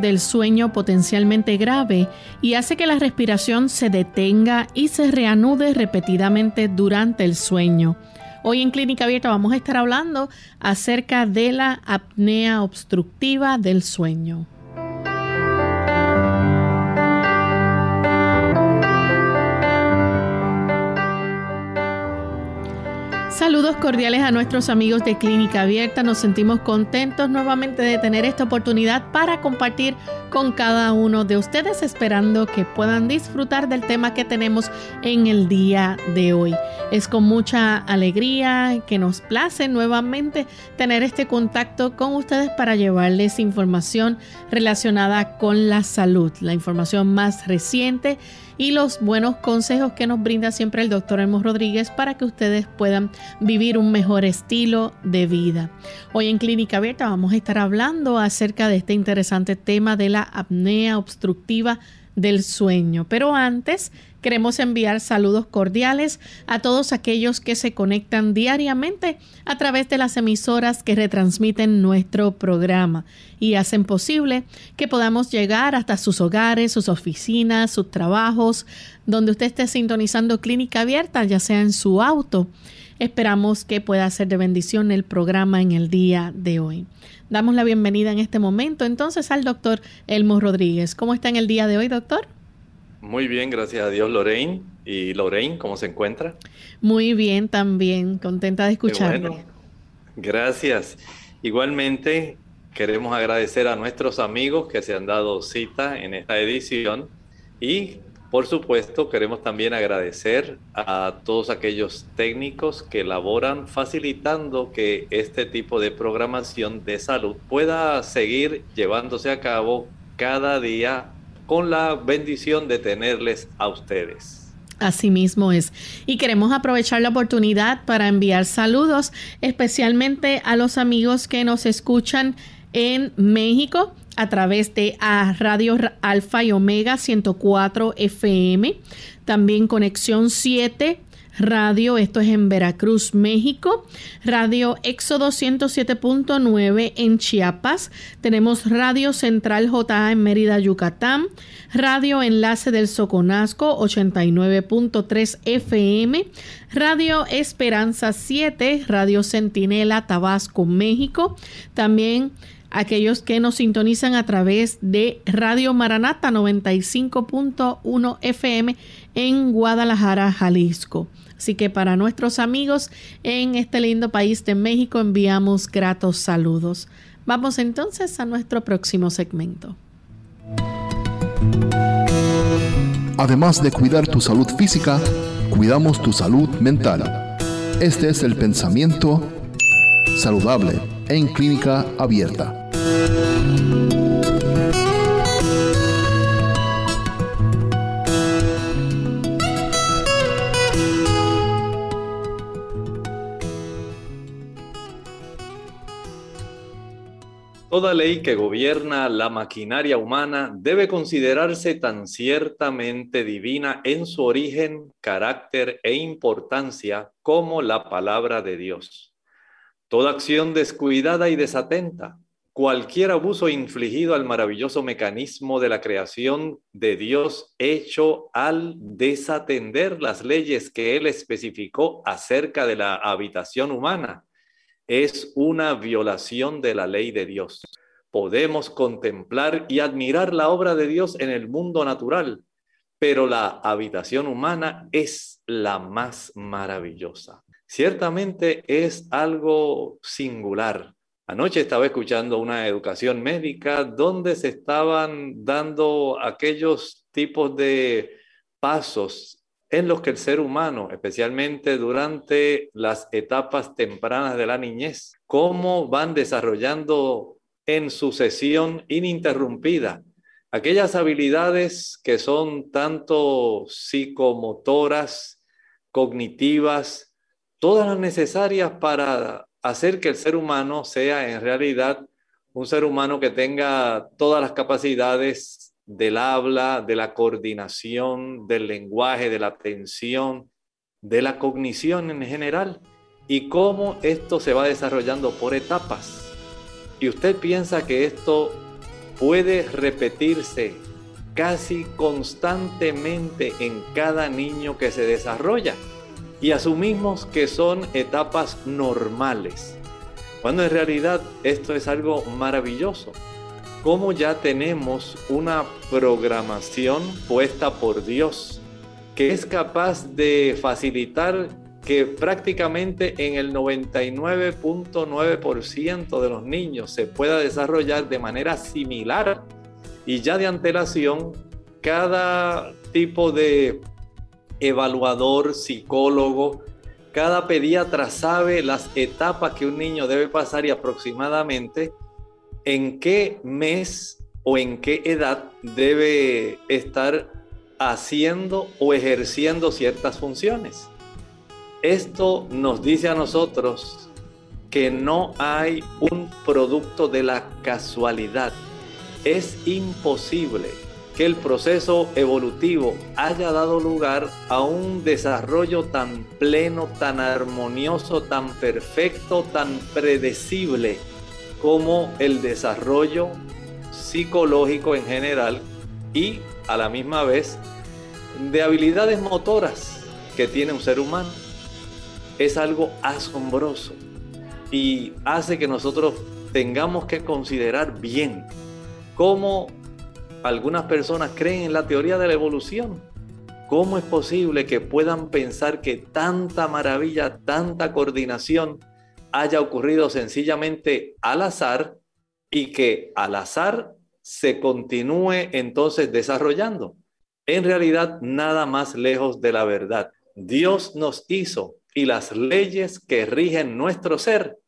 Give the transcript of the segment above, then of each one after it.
Del sueño potencialmente grave y hace que la respiración se detenga y se reanude repetidamente durante el sueño. Hoy en Clínica Abierta vamos a estar hablando acerca de la apnea obstructiva del sueño. Saludos cordiales a nuestros amigos de Clínica Abierta. Nos sentimos contentos nuevamente de tener esta oportunidad para compartir con cada uno de ustedes, esperando que puedan disfrutar del tema que tenemos en el día de hoy. Es con mucha alegría que nos place nuevamente tener este contacto con ustedes para llevarles información relacionada con la salud, la información más reciente y los buenos consejos que nos brinda siempre el doctor Elmo Rodríguez para que ustedes puedan vivir un mejor estilo de vida. Hoy en Clínica Abierta vamos a estar hablando acerca de este interesante tema de la apnea obstructiva del sueño. Pero antes queremos enviar saludos cordiales a todos aquellos que se conectan diariamente a través de las emisoras que retransmiten nuestro programa y hacen posible que podamos llegar hasta sus hogares, sus oficinas, sus trabajos, donde usted esté sintonizando clínica abierta, ya sea en su auto. Esperamos que pueda ser de bendición el programa en el día de hoy. Damos la bienvenida en este momento entonces al doctor Elmo Rodríguez. ¿Cómo está en el día de hoy, doctor? Muy bien, gracias a Dios, Lorraine. ¿Y Lorraine, cómo se encuentra? Muy bien, también, contenta de escucharlo. Gracias. Igualmente, queremos agradecer a nuestros amigos que se han dado cita en esta edición y por supuesto, queremos también agradecer a todos aquellos técnicos que laboran facilitando que este tipo de programación de salud pueda seguir llevándose a cabo cada día con la bendición de tenerles a ustedes. Así mismo es. Y queremos aprovechar la oportunidad para enviar saludos especialmente a los amigos que nos escuchan en México a través de a Radio Alfa y Omega 104 FM, también Conexión 7 Radio, esto es en Veracruz, México, Radio Éxodo 107.9 en Chiapas, tenemos Radio Central JA en Mérida, Yucatán, Radio Enlace del Soconasco 89.3 FM, Radio Esperanza 7, Radio Centinela, Tabasco, México, también aquellos que nos sintonizan a través de Radio Maranata 95.1 FM en Guadalajara, Jalisco. Así que para nuestros amigos en este lindo país de México enviamos gratos saludos. Vamos entonces a nuestro próximo segmento. Además de cuidar tu salud física, cuidamos tu salud mental. Este es el pensamiento saludable en clínica abierta. Toda ley que gobierna la maquinaria humana debe considerarse tan ciertamente divina en su origen, carácter e importancia como la palabra de Dios. Toda acción descuidada y desatenta, cualquier abuso infligido al maravilloso mecanismo de la creación de Dios hecho al desatender las leyes que Él especificó acerca de la habitación humana es una violación de la ley de Dios. Podemos contemplar y admirar la obra de Dios en el mundo natural, pero la habitación humana es la más maravillosa. Ciertamente es algo singular, Anoche estaba escuchando una educación médica donde se estaban dando aquellos tipos de pasos en los que el ser humano, especialmente durante las etapas tempranas de la niñez, cómo van desarrollando en sucesión ininterrumpida aquellas habilidades que son tanto psicomotoras, cognitivas, todas las necesarias para hacer que el ser humano sea en realidad un ser humano que tenga todas las capacidades del habla, de la coordinación, del lenguaje, de la atención, de la cognición en general, y cómo esto se va desarrollando por etapas. Y usted piensa que esto puede repetirse casi constantemente en cada niño que se desarrolla y asumimos que son etapas normales, cuando en realidad esto es algo maravilloso. Como ya tenemos una programación puesta por Dios que es capaz de facilitar que prácticamente en el 99.9% de los niños se pueda desarrollar de manera similar y ya de antelación cada tipo de evaluador, psicólogo, cada pediatra sabe las etapas que un niño debe pasar y aproximadamente en qué mes o en qué edad debe estar haciendo o ejerciendo ciertas funciones. Esto nos dice a nosotros que no hay un producto de la casualidad. Es imposible que el proceso evolutivo haya dado lugar a un desarrollo tan pleno, tan armonioso, tan perfecto, tan predecible como el desarrollo psicológico en general y a la misma vez de habilidades motoras que tiene un ser humano es algo asombroso y hace que nosotros tengamos que considerar bien cómo algunas personas creen en la teoría de la evolución. ¿Cómo es posible que puedan pensar que tanta maravilla, tanta coordinación haya ocurrido sencillamente al azar y que al azar se continúe entonces desarrollando? En realidad, nada más lejos de la verdad. Dios nos hizo y las leyes que rigen nuestro ser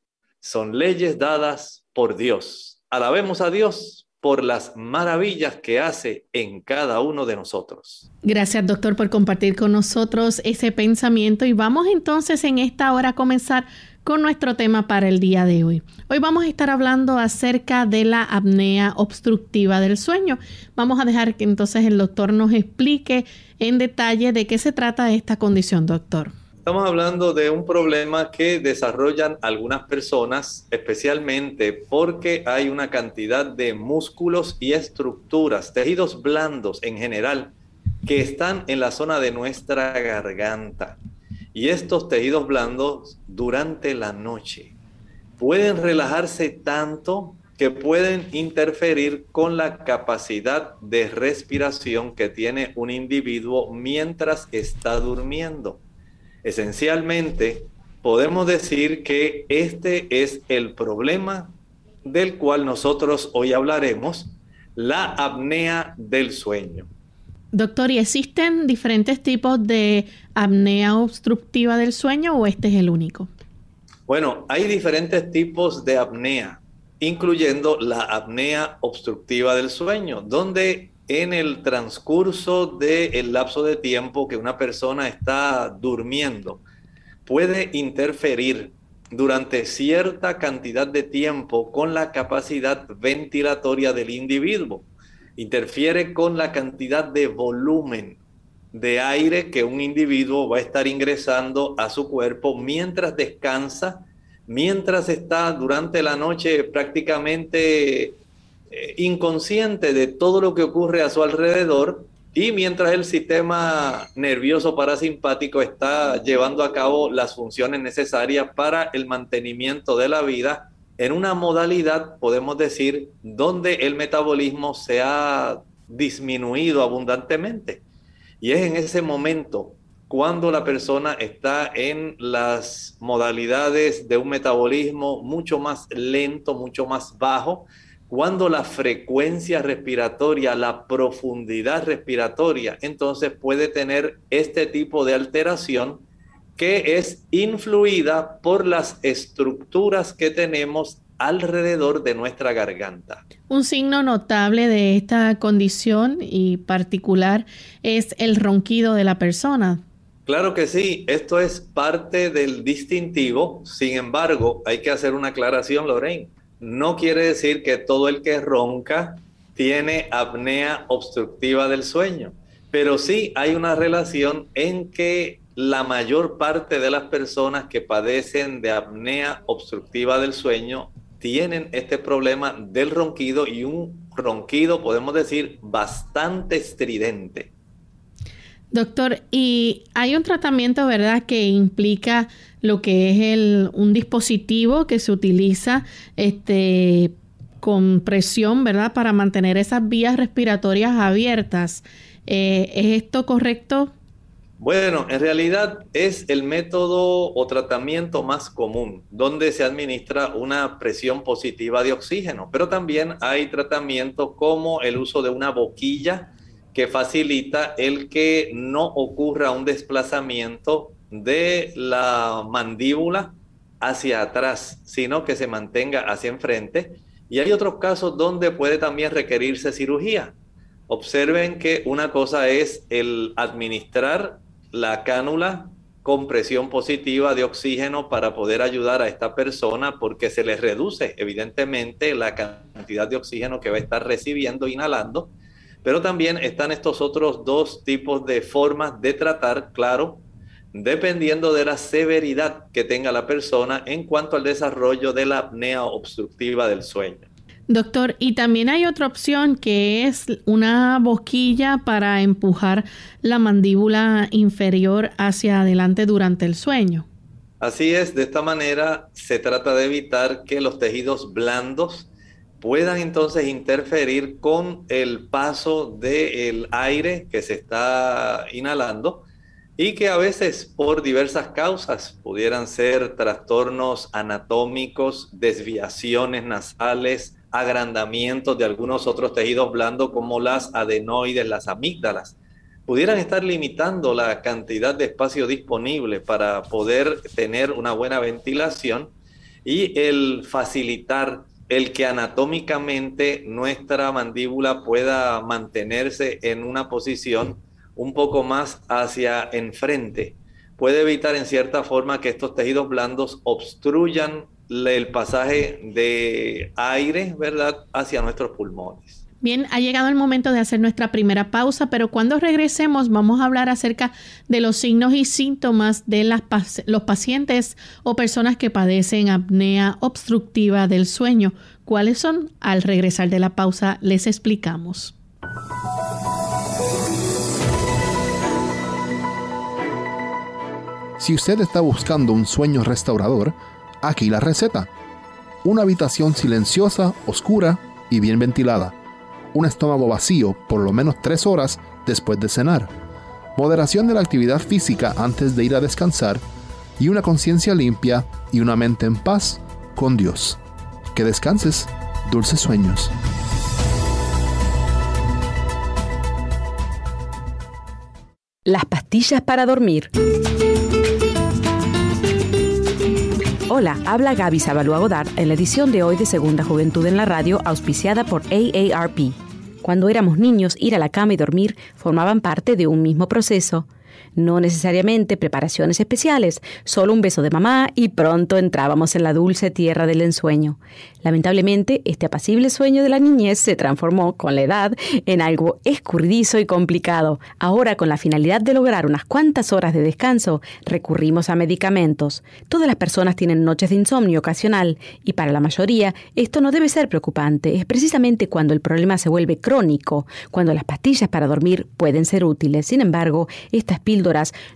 son leyes dadas por Dios. Alabemos a Dios por las maravillas que hace en cada uno de nosotros. Gracias, doctor, por compartir con nosotros ese pensamiento y vamos entonces en esta hora a comenzar con nuestro tema para el día de hoy. Hoy vamos a estar hablando acerca de la apnea obstructiva del sueño. Vamos a dejar que entonces el doctor nos explique en detalle de qué se trata esta condición, doctor. Estamos hablando de un problema que desarrollan algunas personas, especialmente porque hay una cantidad de músculos y estructuras, tejidos blandos en general, que están en la zona de nuestra garganta. Y estos tejidos blandos durante la noche pueden relajarse tanto que pueden interferir con la capacidad de respiración que tiene un individuo mientras está durmiendo. Esencialmente, podemos decir que este es el problema del cual nosotros hoy hablaremos, la apnea del sueño. Doctor, ¿y existen diferentes tipos de apnea obstructiva del sueño o este es el único? Bueno, hay diferentes tipos de apnea, incluyendo la apnea obstructiva del sueño, donde en el transcurso del lapso de tiempo que una persona está durmiendo puede interferir durante cierta cantidad de tiempo con la capacidad ventilatoria del individuo. Interfiere con la cantidad de volumen de aire que un individuo va a estar ingresando a su cuerpo mientras descansa, mientras está durante la noche prácticamente eh, inconsciente de todo lo que ocurre a su alrededor y mientras el sistema nervioso parasimpático está llevando a cabo las funciones necesarias para el mantenimiento de la vida en una modalidad, podemos decir, donde el metabolismo se ha disminuido abundantemente. Y es en ese momento cuando la persona está en las modalidades de un metabolismo mucho más lento, mucho más bajo, cuando la frecuencia respiratoria, la profundidad respiratoria, entonces puede tener este tipo de alteración que es influida por las estructuras que tenemos alrededor de nuestra garganta. Un signo notable de esta condición y particular es el ronquido de la persona. Claro que sí, esto es parte del distintivo, sin embargo, hay que hacer una aclaración, Lorraine. No quiere decir que todo el que ronca tiene apnea obstructiva del sueño, pero sí hay una relación en que la mayor parte de las personas que padecen de apnea obstructiva del sueño tienen este problema del ronquido y un ronquido, podemos decir, bastante estridente. Doctor, y hay un tratamiento, ¿verdad?, que implica lo que es el, un dispositivo que se utiliza este, con presión, ¿verdad?, para mantener esas vías respiratorias abiertas. Eh, ¿Es esto correcto? Bueno, en realidad es el método o tratamiento más común, donde se administra una presión positiva de oxígeno, pero también hay tratamientos como el uso de una boquilla que facilita el que no ocurra un desplazamiento de la mandíbula hacia atrás, sino que se mantenga hacia enfrente. Y hay otros casos donde puede también requerirse cirugía. Observen que una cosa es el administrar la cánula con presión positiva de oxígeno para poder ayudar a esta persona porque se le reduce evidentemente la cantidad de oxígeno que va a estar recibiendo, inhalando, pero también están estos otros dos tipos de formas de tratar, claro, dependiendo de la severidad que tenga la persona en cuanto al desarrollo de la apnea obstructiva del sueño. Doctor, y también hay otra opción que es una boquilla para empujar la mandíbula inferior hacia adelante durante el sueño. Así es, de esta manera se trata de evitar que los tejidos blandos puedan entonces interferir con el paso del aire que se está inhalando y que a veces por diversas causas pudieran ser trastornos anatómicos, desviaciones nasales, agrandamientos de algunos otros tejidos blandos como las adenoides, las amígdalas, pudieran estar limitando la cantidad de espacio disponible para poder tener una buena ventilación y el facilitar el que anatómicamente nuestra mandíbula pueda mantenerse en una posición un poco más hacia enfrente. Puede evitar en cierta forma que estos tejidos blandos obstruyan el pasaje de aire, ¿verdad?, hacia nuestros pulmones. Bien, ha llegado el momento de hacer nuestra primera pausa, pero cuando regresemos vamos a hablar acerca de los signos y síntomas de las, los pacientes o personas que padecen apnea obstructiva del sueño. ¿Cuáles son? Al regresar de la pausa les explicamos. Si usted está buscando un sueño restaurador, Aquí la receta. Una habitación silenciosa, oscura y bien ventilada. Un estómago vacío por lo menos tres horas después de cenar. Moderación de la actividad física antes de ir a descansar. Y una conciencia limpia y una mente en paz con Dios. Que descanses. Dulces sueños. Las pastillas para dormir. Hola, habla Gaby Sabalua Godard en la edición de hoy de Segunda Juventud en la Radio, auspiciada por AARP. Cuando éramos niños, ir a la cama y dormir formaban parte de un mismo proceso. No necesariamente preparaciones especiales, solo un beso de mamá y pronto entrábamos en la dulce tierra del ensueño. Lamentablemente, este apacible sueño de la niñez se transformó con la edad en algo escurridizo y complicado. Ahora, con la finalidad de lograr unas cuantas horas de descanso, recurrimos a medicamentos. Todas las personas tienen noches de insomnio ocasional y para la mayoría esto no debe ser preocupante. Es precisamente cuando el problema se vuelve crónico, cuando las pastillas para dormir pueden ser útiles. Sin embargo, estas píldoras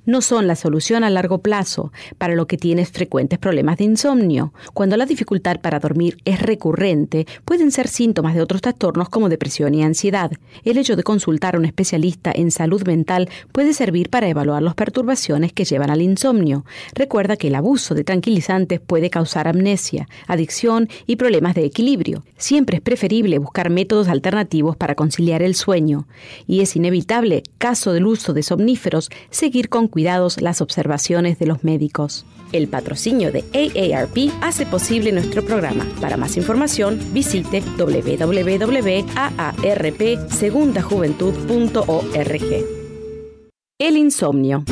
no son la solución a largo plazo para lo que tienes frecuentes problemas de insomnio. Cuando la dificultad para dormir es recurrente, pueden ser síntomas de otros trastornos como depresión y ansiedad. El hecho de consultar a un especialista en salud mental puede servir para evaluar las perturbaciones que llevan al insomnio. Recuerda que el abuso de tranquilizantes puede causar amnesia, adicción y problemas de equilibrio. Siempre es preferible buscar métodos alternativos para conciliar el sueño. Y es inevitable, caso del uso de somníferos, seguir con cuidados las observaciones de los médicos. El patrocinio de AARP hace posible nuestro programa. Para más información, visite www.aarpsegundajuventud.org. El insomnio.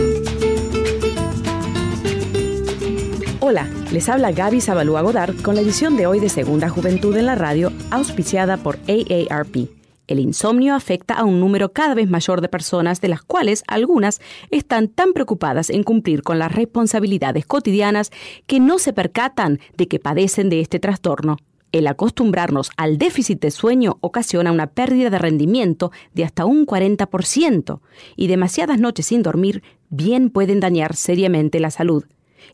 Hola, les habla Gaby Zabalúa Godard con la edición de hoy de Segunda Juventud en la Radio, auspiciada por AARP. El insomnio afecta a un número cada vez mayor de personas, de las cuales algunas están tan preocupadas en cumplir con las responsabilidades cotidianas que no se percatan de que padecen de este trastorno. El acostumbrarnos al déficit de sueño ocasiona una pérdida de rendimiento de hasta un 40% y demasiadas noches sin dormir bien pueden dañar seriamente la salud.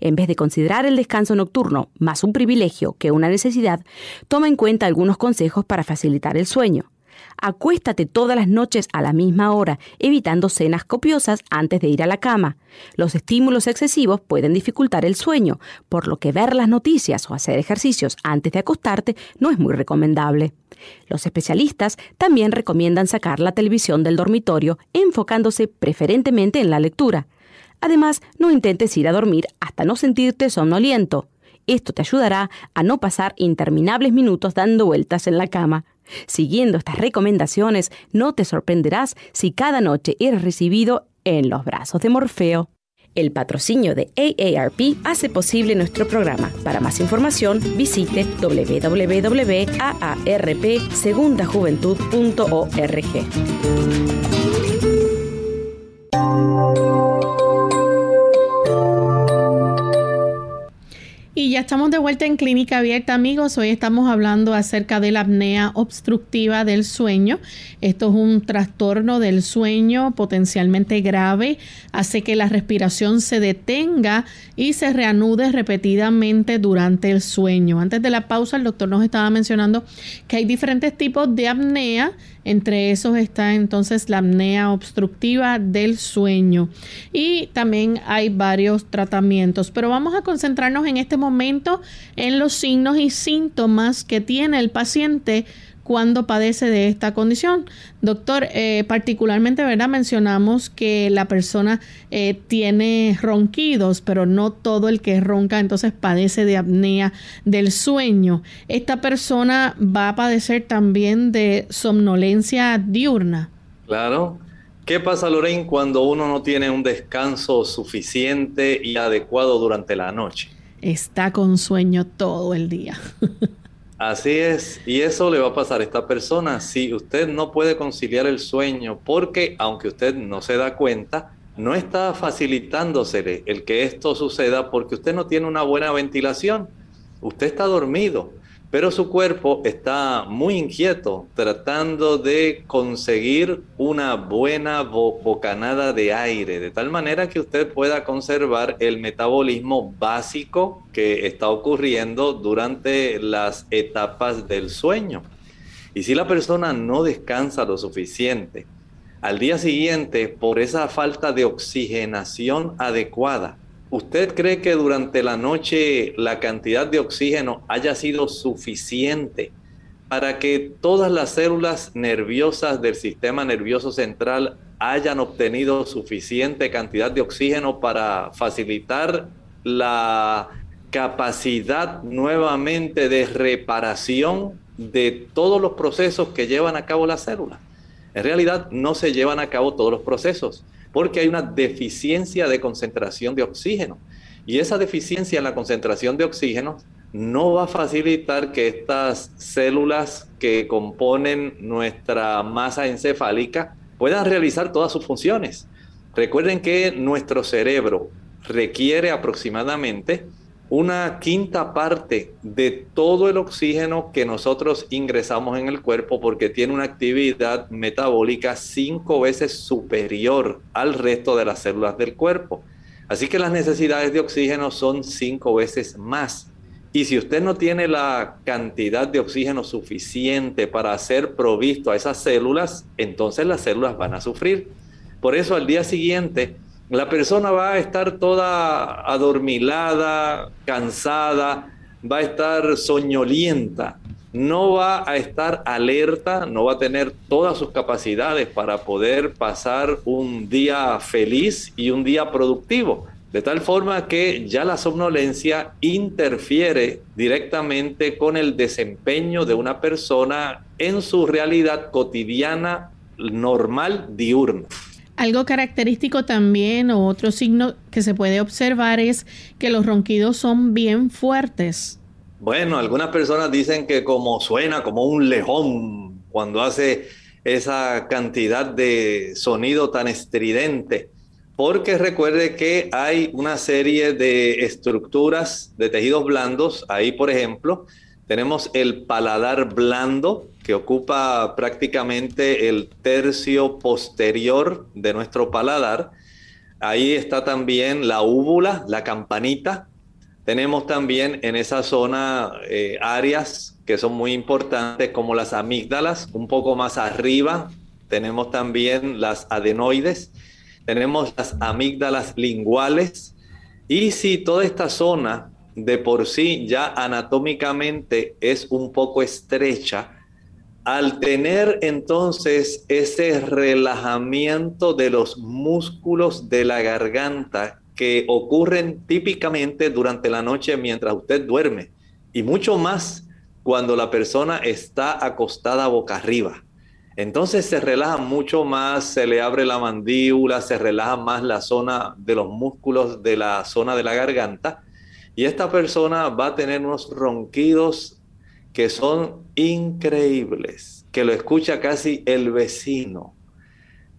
En vez de considerar el descanso nocturno más un privilegio que una necesidad, toma en cuenta algunos consejos para facilitar el sueño. Acuéstate todas las noches a la misma hora, evitando cenas copiosas antes de ir a la cama. Los estímulos excesivos pueden dificultar el sueño, por lo que ver las noticias o hacer ejercicios antes de acostarte no es muy recomendable. Los especialistas también recomiendan sacar la televisión del dormitorio, enfocándose preferentemente en la lectura. Además, no intentes ir a dormir hasta no sentirte somnoliento. Esto te ayudará a no pasar interminables minutos dando vueltas en la cama. Siguiendo estas recomendaciones, no te sorprenderás si cada noche eres recibido en los brazos de Morfeo. El patrocinio de AARP hace posible nuestro programa. Para más información, visite www.aarpsegundajuventud.org. Y ya estamos de vuelta en Clínica Abierta, amigos. Hoy estamos hablando acerca de la apnea obstructiva del sueño. Esto es un trastorno del sueño potencialmente grave. Hace que la respiración se detenga y se reanude repetidamente durante el sueño. Antes de la pausa, el doctor nos estaba mencionando que hay diferentes tipos de apnea entre esos está entonces la apnea obstructiva del sueño. Y también hay varios tratamientos, pero vamos a concentrarnos en este momento en los signos y síntomas que tiene el paciente cuando padece de esta condición. Doctor, eh, particularmente, ¿verdad? Mencionamos que la persona eh, tiene ronquidos, pero no todo el que ronca entonces padece de apnea del sueño. Esta persona va a padecer también de somnolencia diurna. Claro. ¿Qué pasa, Lorraine, cuando uno no tiene un descanso suficiente y adecuado durante la noche? Está con sueño todo el día. Así es, y eso le va a pasar a esta persona. Si usted no puede conciliar el sueño, porque aunque usted no se da cuenta, no está facilitándosele el que esto suceda porque usted no tiene una buena ventilación, usted está dormido pero su cuerpo está muy inquieto tratando de conseguir una buena bocanada de aire, de tal manera que usted pueda conservar el metabolismo básico que está ocurriendo durante las etapas del sueño. Y si la persona no descansa lo suficiente, al día siguiente, por esa falta de oxigenación adecuada, ¿Usted cree que durante la noche la cantidad de oxígeno haya sido suficiente para que todas las células nerviosas del sistema nervioso central hayan obtenido suficiente cantidad de oxígeno para facilitar la capacidad nuevamente de reparación de todos los procesos que llevan a cabo las células? En realidad no se llevan a cabo todos los procesos porque hay una deficiencia de concentración de oxígeno. Y esa deficiencia en la concentración de oxígeno no va a facilitar que estas células que componen nuestra masa encefálica puedan realizar todas sus funciones. Recuerden que nuestro cerebro requiere aproximadamente una quinta parte de todo el oxígeno que nosotros ingresamos en el cuerpo porque tiene una actividad metabólica cinco veces superior al resto de las células del cuerpo. Así que las necesidades de oxígeno son cinco veces más. Y si usted no tiene la cantidad de oxígeno suficiente para ser provisto a esas células, entonces las células van a sufrir. Por eso al día siguiente la persona va a estar toda adormilada, cansada, va a estar soñolienta, no va a estar alerta, no va a tener todas sus capacidades para poder pasar un día feliz y un día productivo. De tal forma que ya la somnolencia interfiere directamente con el desempeño de una persona en su realidad cotidiana normal diurna. Algo característico también o otro signo que se puede observar es que los ronquidos son bien fuertes. Bueno, algunas personas dicen que como suena como un lejón cuando hace esa cantidad de sonido tan estridente, porque recuerde que hay una serie de estructuras de tejidos blandos, ahí por ejemplo, tenemos el paladar blando, que ocupa prácticamente el tercio posterior de nuestro paladar. Ahí está también la úvula, la campanita. Tenemos también en esa zona eh, áreas que son muy importantes como las amígdalas, un poco más arriba. Tenemos también las adenoides, tenemos las amígdalas linguales. Y si toda esta zona de por sí ya anatómicamente es un poco estrecha, al tener entonces ese relajamiento de los músculos de la garganta que ocurren típicamente durante la noche mientras usted duerme y mucho más cuando la persona está acostada boca arriba. Entonces se relaja mucho más, se le abre la mandíbula, se relaja más la zona de los músculos de la zona de la garganta y esta persona va a tener unos ronquidos que son increíbles, que lo escucha casi el vecino.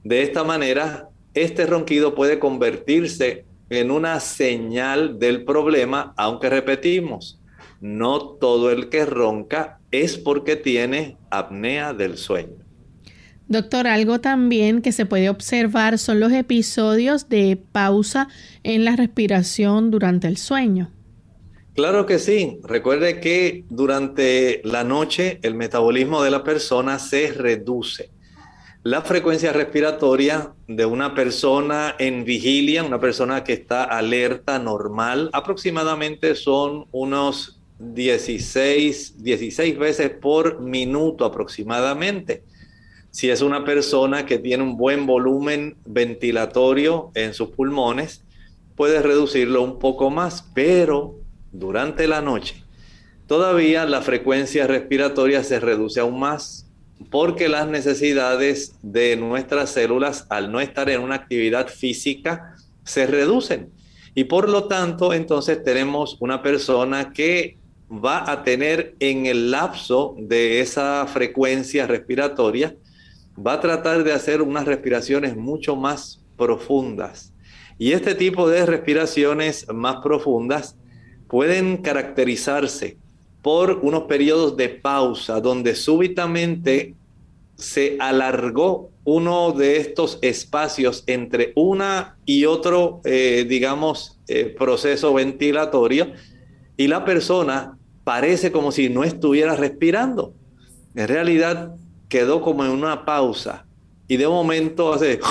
De esta manera, este ronquido puede convertirse en una señal del problema, aunque repetimos, no todo el que ronca es porque tiene apnea del sueño. Doctor, algo también que se puede observar son los episodios de pausa en la respiración durante el sueño. Claro que sí. Recuerde que durante la noche el metabolismo de la persona se reduce. La frecuencia respiratoria de una persona en vigilia, una persona que está alerta normal, aproximadamente son unos 16, 16 veces por minuto aproximadamente. Si es una persona que tiene un buen volumen ventilatorio en sus pulmones, puede reducirlo un poco más, pero durante la noche, todavía la frecuencia respiratoria se reduce aún más porque las necesidades de nuestras células al no estar en una actividad física se reducen. Y por lo tanto, entonces tenemos una persona que va a tener en el lapso de esa frecuencia respiratoria, va a tratar de hacer unas respiraciones mucho más profundas. Y este tipo de respiraciones más profundas pueden caracterizarse por unos periodos de pausa donde súbitamente se alargó uno de estos espacios entre una y otro, eh, digamos, eh, proceso ventilatorio y la persona parece como si no estuviera respirando. En realidad quedó como en una pausa y de momento hace...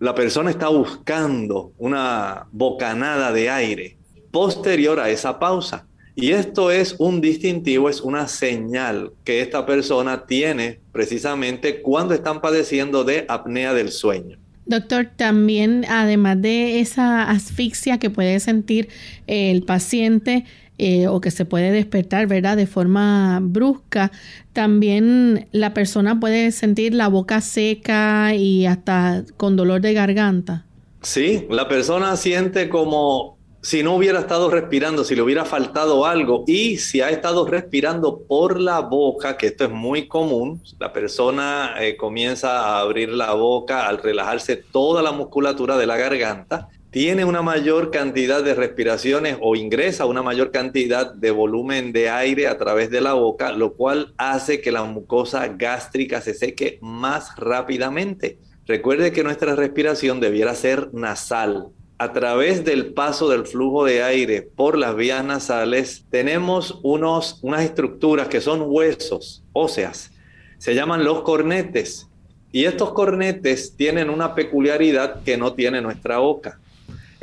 La persona está buscando una bocanada de aire posterior a esa pausa. Y esto es un distintivo, es una señal que esta persona tiene precisamente cuando están padeciendo de apnea del sueño. Doctor, también además de esa asfixia que puede sentir el paciente eh, o que se puede despertar, ¿verdad? De forma brusca, también la persona puede sentir la boca seca y hasta con dolor de garganta. Sí, la persona siente como si no hubiera estado respirando, si le hubiera faltado algo y si ha estado respirando por la boca, que esto es muy común, la persona eh, comienza a abrir la boca al relajarse toda la musculatura de la garganta, tiene una mayor cantidad de respiraciones o ingresa una mayor cantidad de volumen de aire a través de la boca, lo cual hace que la mucosa gástrica se seque más rápidamente. Recuerde que nuestra respiración debiera ser nasal. A través del paso del flujo de aire por las vías nasales tenemos unos, unas estructuras que son huesos óseas. Se llaman los cornetes. Y estos cornetes tienen una peculiaridad que no tiene nuestra boca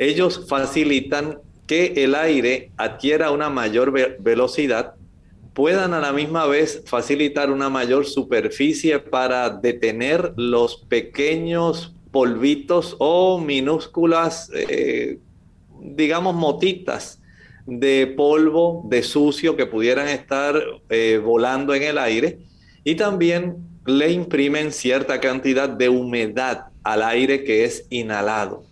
ellos facilitan que el aire adquiera una mayor velocidad, puedan a la misma vez facilitar una mayor superficie para detener los pequeños polvitos o minúsculas, eh, digamos, motitas de polvo, de sucio que pudieran estar eh, volando en el aire y también le imprimen cierta cantidad de humedad al aire que es inhalado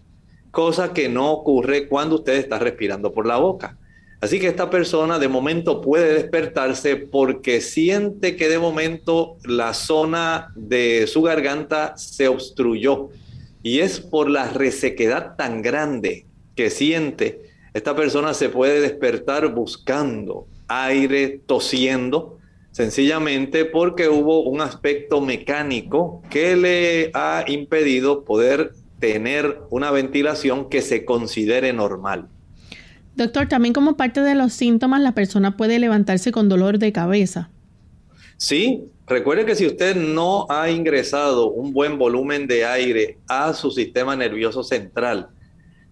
cosa que no ocurre cuando usted está respirando por la boca. Así que esta persona de momento puede despertarse porque siente que de momento la zona de su garganta se obstruyó. Y es por la resequedad tan grande que siente. Esta persona se puede despertar buscando aire, tosiendo, sencillamente porque hubo un aspecto mecánico que le ha impedido poder tener una ventilación que se considere normal. Doctor, también como parte de los síntomas, la persona puede levantarse con dolor de cabeza. Sí, recuerde que si usted no ha ingresado un buen volumen de aire a su sistema nervioso central,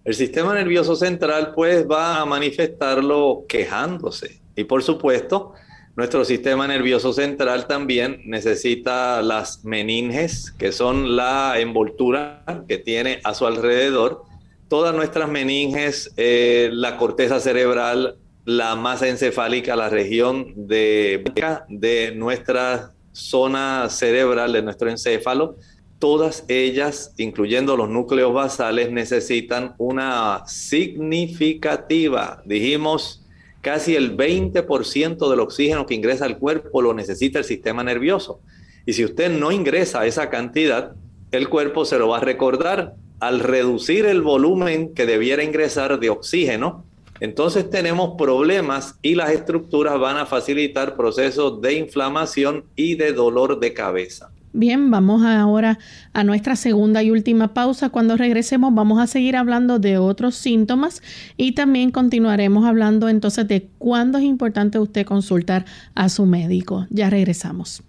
el sistema nervioso central pues va a manifestarlo quejándose. Y por supuesto, nuestro sistema nervioso central también necesita las meninges, que son la envoltura que tiene a su alrededor. Todas nuestras meninges, eh, la corteza cerebral, la masa encefálica, la región de, de nuestra zona cerebral, de nuestro encéfalo, todas ellas, incluyendo los núcleos basales, necesitan una significativa, dijimos, Casi el 20% del oxígeno que ingresa al cuerpo lo necesita el sistema nervioso. Y si usted no ingresa esa cantidad, el cuerpo se lo va a recordar al reducir el volumen que debiera ingresar de oxígeno. Entonces tenemos problemas y las estructuras van a facilitar procesos de inflamación y de dolor de cabeza. Bien, vamos ahora a nuestra segunda y última pausa. Cuando regresemos vamos a seguir hablando de otros síntomas y también continuaremos hablando entonces de cuándo es importante usted consultar a su médico. Ya regresamos.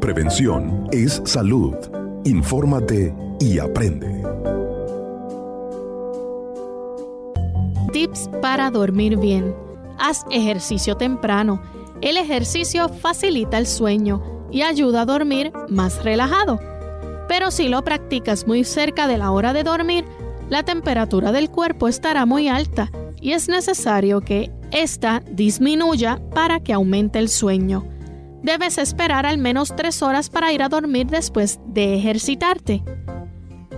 Prevención es salud. Infórmate y aprende. Tips para dormir bien. Haz ejercicio temprano. El ejercicio facilita el sueño y ayuda a dormir más relajado. Pero si lo practicas muy cerca de la hora de dormir, la temperatura del cuerpo estará muy alta y es necesario que ésta disminuya para que aumente el sueño. Debes esperar al menos tres horas para ir a dormir después de ejercitarte.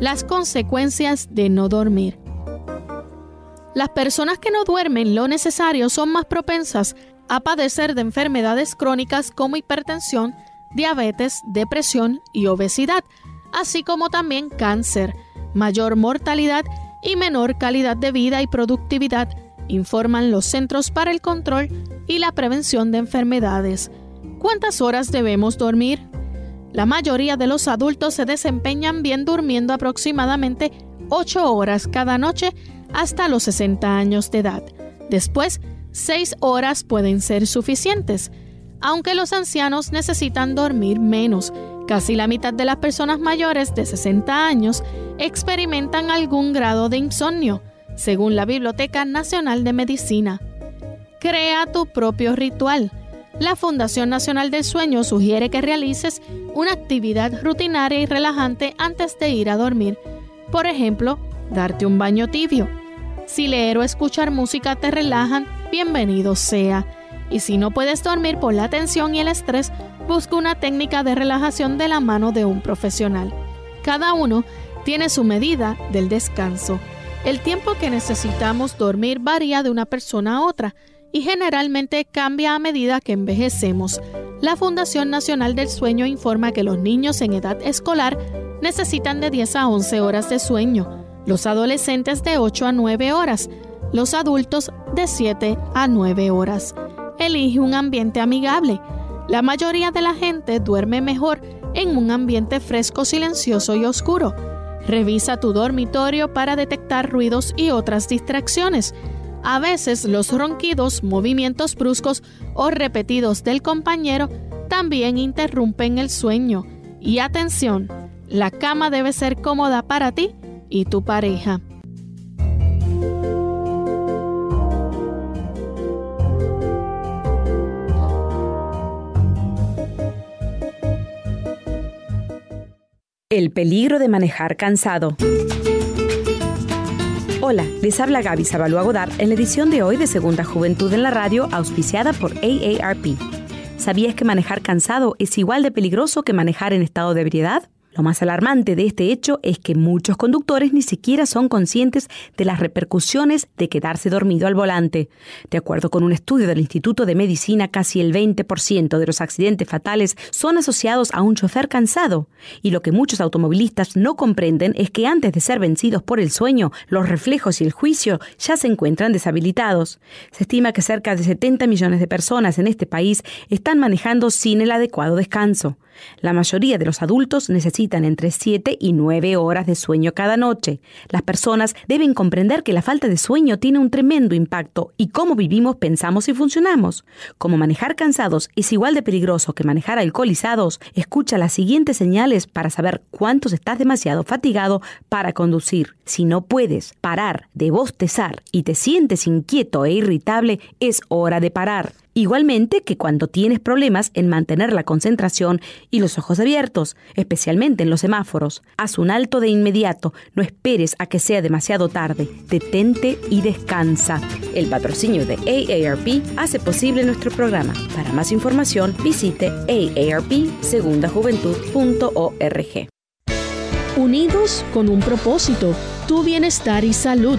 Las consecuencias de no dormir. Las personas que no duermen lo necesario son más propensas a padecer de enfermedades crónicas como hipertensión, diabetes, depresión y obesidad, así como también cáncer, mayor mortalidad y menor calidad de vida y productividad, informan los Centros para el Control y la Prevención de Enfermedades. ¿Cuántas horas debemos dormir? La mayoría de los adultos se desempeñan bien durmiendo aproximadamente 8 horas cada noche hasta los 60 años de edad. Después, 6 horas pueden ser suficientes, aunque los ancianos necesitan dormir menos. Casi la mitad de las personas mayores de 60 años experimentan algún grado de insomnio, según la Biblioteca Nacional de Medicina. Crea tu propio ritual. La Fundación Nacional del Sueño sugiere que realices una actividad rutinaria y relajante antes de ir a dormir. Por ejemplo, darte un baño tibio si leer o escuchar música te relajan, bienvenido sea. Y si no puedes dormir por la tensión y el estrés, busca una técnica de relajación de la mano de un profesional. Cada uno tiene su medida del descanso. El tiempo que necesitamos dormir varía de una persona a otra y generalmente cambia a medida que envejecemos. La Fundación Nacional del Sueño informa que los niños en edad escolar necesitan de 10 a 11 horas de sueño, los adolescentes de 8 a 9 horas, los adultos de 7 a 9 horas. Elige un ambiente amigable. La mayoría de la gente duerme mejor en un ambiente fresco, silencioso y oscuro. Revisa tu dormitorio para detectar ruidos y otras distracciones. A veces los ronquidos, movimientos bruscos o repetidos del compañero también interrumpen el sueño. Y atención, la cama debe ser cómoda para ti y tu pareja. El peligro de manejar cansado. Hola, les habla Gaby Zabalúa Godard en la edición de hoy de Segunda Juventud en la Radio, auspiciada por AARP. ¿Sabías que manejar cansado es igual de peligroso que manejar en estado de ebriedad? Lo más alarmante de este hecho es que muchos conductores ni siquiera son conscientes de las repercusiones de quedarse dormido al volante. De acuerdo con un estudio del Instituto de Medicina, casi el 20% de los accidentes fatales son asociados a un chofer cansado. Y lo que muchos automovilistas no comprenden es que antes de ser vencidos por el sueño, los reflejos y el juicio ya se encuentran deshabilitados. Se estima que cerca de 70 millones de personas en este país están manejando sin el adecuado descanso. La mayoría de los adultos necesitan entre 7 y 9 horas de sueño cada noche. Las personas deben comprender que la falta de sueño tiene un tremendo impacto y cómo vivimos, pensamos y funcionamos. Como manejar cansados es igual de peligroso que manejar alcoholizados, escucha las siguientes señales para saber cuántos estás demasiado fatigado para conducir. Si no puedes parar de bostezar y te sientes inquieto e irritable, es hora de parar. Igualmente que cuando tienes problemas en mantener la concentración y los ojos abiertos, especialmente en los semáforos, haz un alto de inmediato, no esperes a que sea demasiado tarde, detente y descansa. El patrocinio de AARP hace posible nuestro programa. Para más información visite aarpsegundajuventud.org. Unidos con un propósito, tu bienestar y salud.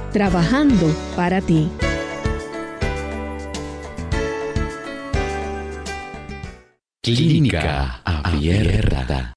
trabajando para ti. Clínica Abierta.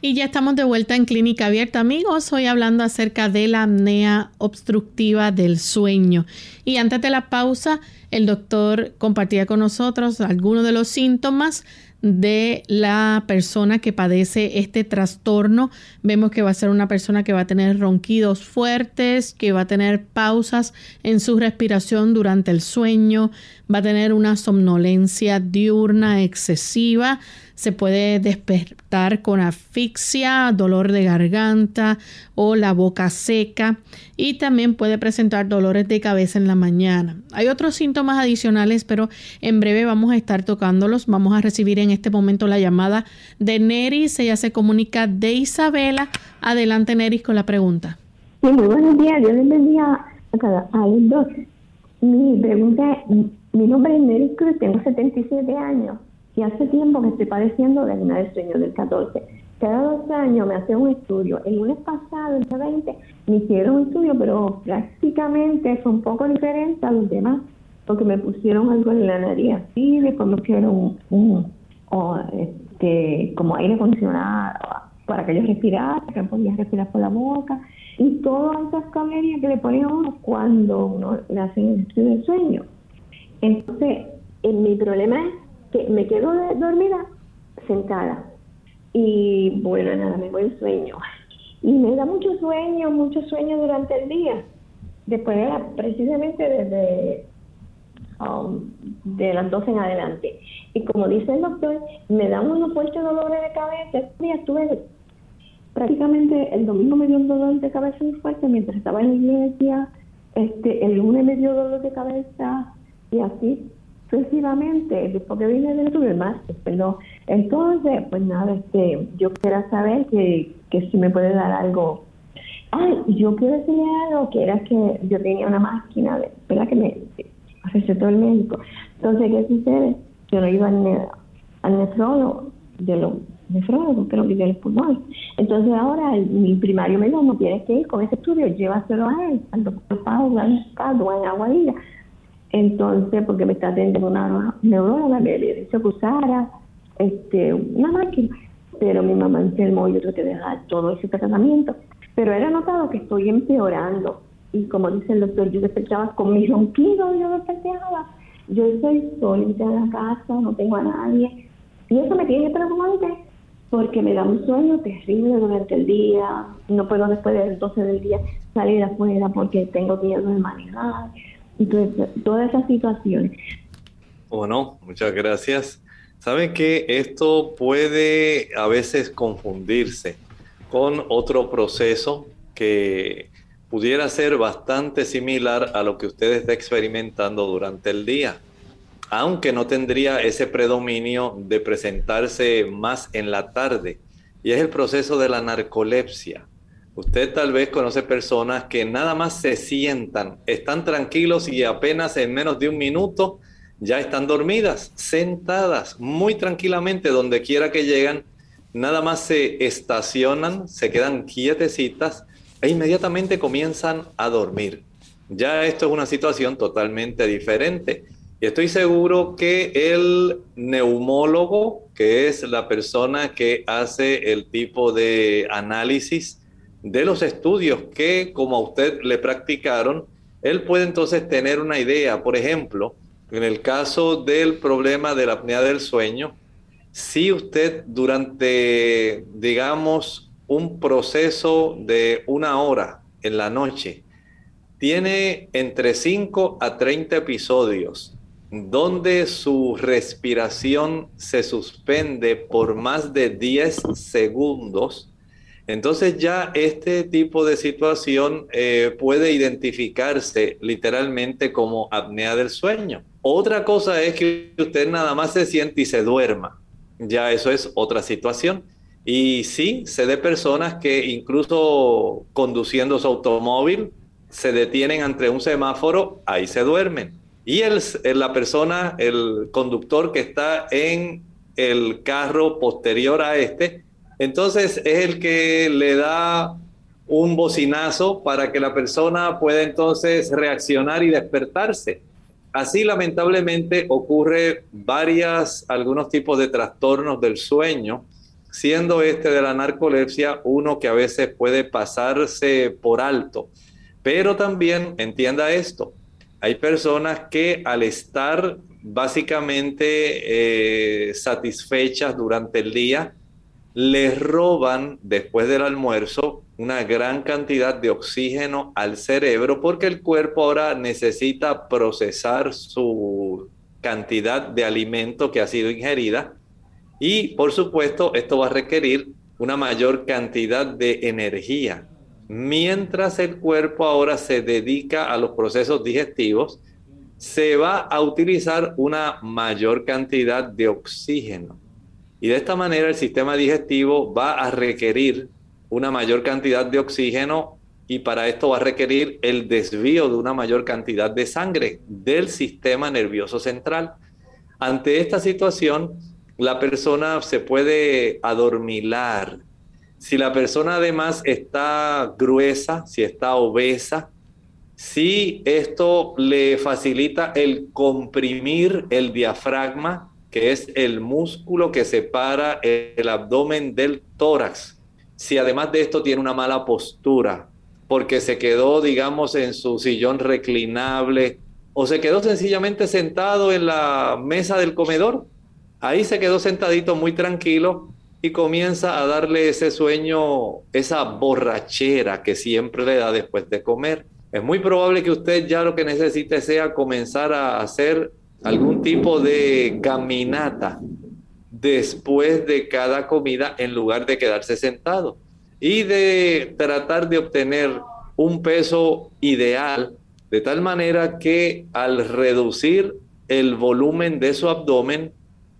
Y ya estamos de vuelta en Clínica Abierta, amigos. Hoy hablando acerca de la apnea obstructiva del sueño. Y antes de la pausa, el doctor compartía con nosotros algunos de los síntomas de la persona que padece este trastorno. Vemos que va a ser una persona que va a tener ronquidos fuertes, que va a tener pausas en su respiración durante el sueño, va a tener una somnolencia diurna excesiva, se puede despertar con asfixia, dolor de garganta o la boca seca y también puede presentar dolores de cabeza en la mañana. Hay otros síntomas adicionales, pero en breve vamos a estar tocándolos. Vamos a recibir en este momento la llamada de Neris. Ella se comunica de Isabela. Adelante, Neris, con la pregunta. Muy buenos días. Yo a, a los dos. Mi pregunta es, mi nombre es Neris Cruz, tengo 77 años y hace tiempo que estoy padeciendo de una del sueño del 14. Cada dos años me hacen un estudio. El lunes pasado, el 20, me hicieron un estudio, pero prácticamente fue un poco diferente a los demás, porque me pusieron algo en la nariz así, después me pusieron un, este, como aire acondicionado para que yo respirara, que podía respirar por la boca, y todas esas camerías que le ponen a uno cuando uno le hacen el estudio del sueño. Entonces, en mi problema es me quedo dormida sentada. Y bueno, nada, me voy el sueño. Y me da mucho sueño, mucho sueño durante el día. Después, precisamente desde um, de las 12 en adelante. Y como dice el doctor, me dan unos fuertes dolores de cabeza. Este día estuve, prácticamente el domingo me dio un dolor de cabeza muy fuerte mientras estaba en la iglesia. Este, el lunes me dio dolor de cabeza y así sucesivamente, después que vine del el martes, perdón. Entonces, pues nada, este, yo quería saber que, que si me puede dar algo. Ay, yo quiero decirle algo, que era que yo tenía una máquina, de, ¿verdad? Que me recetó el médico. Entonces, ¿qué sucede? Yo no iba al, al nefrólogo, de los nefrólogos, creo que los pulmones. Entonces, ahora mi primario me dijo, no tienes que ir con ese estudio, llévaselo a él, al doctor Pau, en Aguadilla entonces, porque me está atendiendo una neuróloga, me había dicho que usara este, una máquina, pero mi mamá enfermó y yo tuve que dejar todo ese tratamiento. Pero era notado que estoy empeorando. Y como dice el doctor, yo despertaba con mi ronquido, yo despertaba. Yo estoy solita en la casa, no tengo a nadie. Y eso me tiene preocupante porque me da un sueño terrible durante el día. No puedo después de las 12 del día salir afuera porque tengo miedo de manejar entonces, todas esas situaciones. Bueno, muchas gracias. Saben que esto puede a veces confundirse con otro proceso que pudiera ser bastante similar a lo que usted está experimentando durante el día, aunque no tendría ese predominio de presentarse más en la tarde, y es el proceso de la narcolepsia. Usted tal vez conoce personas que nada más se sientan, están tranquilos y apenas en menos de un minuto ya están dormidas, sentadas muy tranquilamente donde quiera que llegan, nada más se estacionan, se quedan quietecitas e inmediatamente comienzan a dormir. Ya esto es una situación totalmente diferente. Y estoy seguro que el neumólogo, que es la persona que hace el tipo de análisis de los estudios que como a usted le practicaron, él puede entonces tener una idea. Por ejemplo, en el caso del problema de la apnea del sueño, si usted durante, digamos, un proceso de una hora en la noche, tiene entre 5 a 30 episodios donde su respiración se suspende por más de 10 segundos, entonces ya este tipo de situación eh, puede identificarse literalmente como apnea del sueño. Otra cosa es que usted nada más se siente y se duerma. Ya eso es otra situación. Y sí, sé de personas que incluso conduciendo su automóvil se detienen ante un semáforo, ahí se duermen. Y el, la persona, el conductor que está en el carro posterior a este, entonces es el que le da un bocinazo para que la persona pueda entonces reaccionar y despertarse. Así lamentablemente ocurre varias, algunos tipos de trastornos del sueño, siendo este de la narcolepsia uno que a veces puede pasarse por alto. Pero también entienda esto, hay personas que al estar básicamente eh, satisfechas durante el día, les roban después del almuerzo una gran cantidad de oxígeno al cerebro porque el cuerpo ahora necesita procesar su cantidad de alimento que ha sido ingerida y por supuesto esto va a requerir una mayor cantidad de energía. Mientras el cuerpo ahora se dedica a los procesos digestivos, se va a utilizar una mayor cantidad de oxígeno. Y de esta manera el sistema digestivo va a requerir una mayor cantidad de oxígeno y para esto va a requerir el desvío de una mayor cantidad de sangre del sistema nervioso central. Ante esta situación, la persona se puede adormilar. Si la persona además está gruesa, si está obesa, si esto le facilita el comprimir el diafragma, que es el músculo que separa el abdomen del tórax. Si además de esto tiene una mala postura, porque se quedó, digamos, en su sillón reclinable o se quedó sencillamente sentado en la mesa del comedor, ahí se quedó sentadito muy tranquilo y comienza a darle ese sueño, esa borrachera que siempre le da después de comer. Es muy probable que usted ya lo que necesite sea comenzar a hacer algún tipo de caminata después de cada comida en lugar de quedarse sentado. Y de tratar de obtener un peso ideal de tal manera que al reducir el volumen de su abdomen,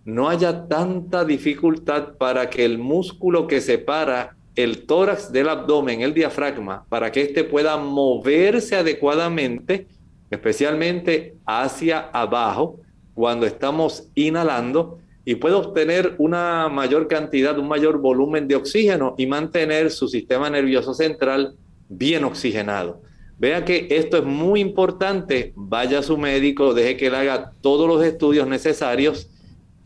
no haya tanta dificultad para que el músculo que separa el tórax del abdomen, el diafragma, para que éste pueda moverse adecuadamente, especialmente hacia abajo, cuando estamos inhalando, y pueda obtener una mayor cantidad, un mayor volumen de oxígeno y mantener su sistema nervioso central bien oxigenado. Vea que esto es muy importante, vaya a su médico, deje que le haga todos los estudios necesarios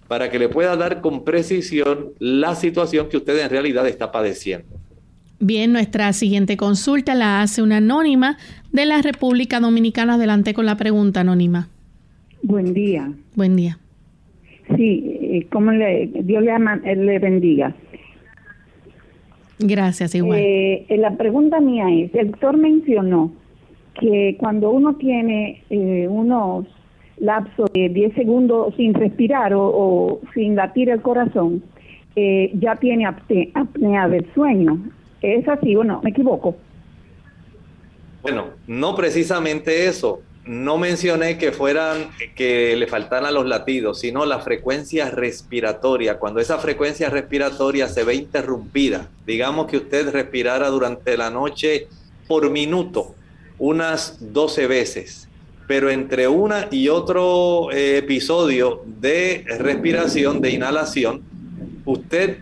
para que le pueda dar con precisión la situación que usted en realidad está padeciendo. Bien, nuestra siguiente consulta la hace una anónima de la República Dominicana. Adelante con la pregunta anónima. Buen día. Buen día. Sí, eh, como le, Dios le, eh, le bendiga. Gracias, igual. Eh, la pregunta mía es, el doctor mencionó que cuando uno tiene unos lapso de 10 segundos sin respirar o, sin latir el corazón, eh, ya tiene apnea, del sueño. ¿Es así o no? ¿Me equivoco? Bueno, no precisamente eso. No mencioné que fueran, que le faltaran los latidos, sino la frecuencia respiratoria. Cuando esa frecuencia respiratoria se ve interrumpida, digamos que usted respirara durante la noche por minuto unas 12 veces pero entre una y otro eh, episodio de respiración, de inhalación, usted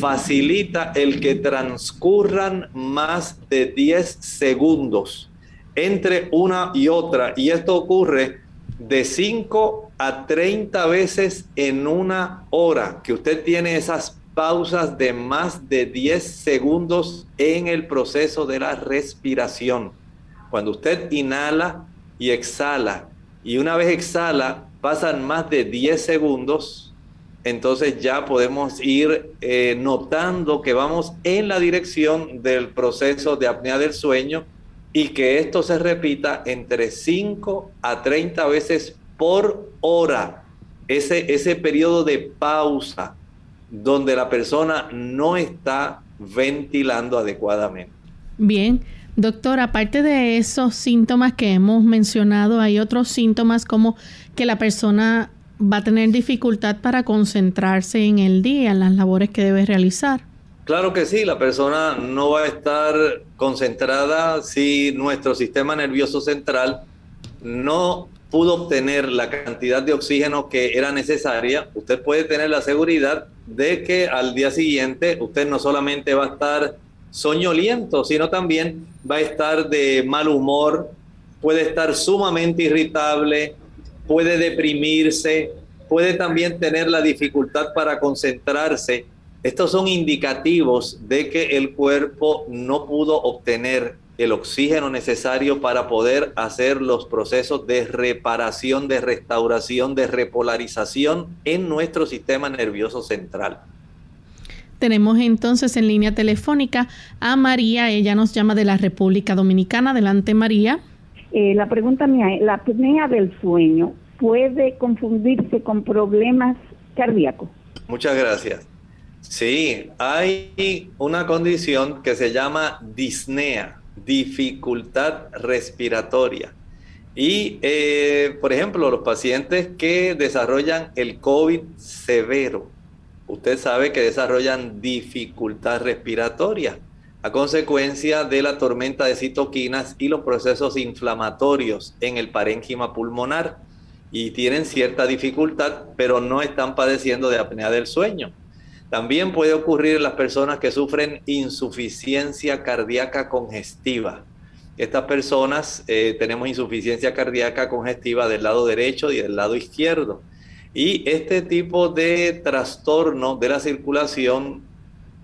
facilita el que transcurran más de 10 segundos entre una y otra. Y esto ocurre de 5 a 30 veces en una hora, que usted tiene esas pausas de más de 10 segundos en el proceso de la respiración. Cuando usted inhala, y exhala. Y una vez exhala, pasan más de 10 segundos, entonces ya podemos ir eh, notando que vamos en la dirección del proceso de apnea del sueño y que esto se repita entre 5 a 30 veces por hora. Ese, ese periodo de pausa donde la persona no está ventilando adecuadamente. Bien, Doctor, aparte de esos síntomas que hemos mencionado, hay otros síntomas como que la persona va a tener dificultad para concentrarse en el día, en las labores que debe realizar. Claro que sí, la persona no va a estar concentrada si nuestro sistema nervioso central no pudo obtener la cantidad de oxígeno que era necesaria. Usted puede tener la seguridad de que al día siguiente usted no solamente va a estar soñoliento, sino también va a estar de mal humor, puede estar sumamente irritable, puede deprimirse, puede también tener la dificultad para concentrarse. Estos son indicativos de que el cuerpo no pudo obtener el oxígeno necesario para poder hacer los procesos de reparación, de restauración, de repolarización en nuestro sistema nervioso central. Tenemos entonces en línea telefónica a María, ella nos llama de la República Dominicana. Adelante María. Eh, la pregunta mía es, ¿la apnea del sueño puede confundirse con problemas cardíacos? Muchas gracias. Sí, hay una condición que se llama disnea, dificultad respiratoria. Y, eh, por ejemplo, los pacientes que desarrollan el COVID severo, usted sabe que desarrollan dificultad respiratoria a consecuencia de la tormenta de citoquinas y los procesos inflamatorios en el parénquima pulmonar y tienen cierta dificultad, pero no están padeciendo de apnea del sueño. También puede ocurrir en las personas que sufren insuficiencia cardíaca congestiva. Estas personas eh, tenemos insuficiencia cardíaca congestiva del lado derecho y del lado izquierdo. Y este tipo de trastorno de la circulación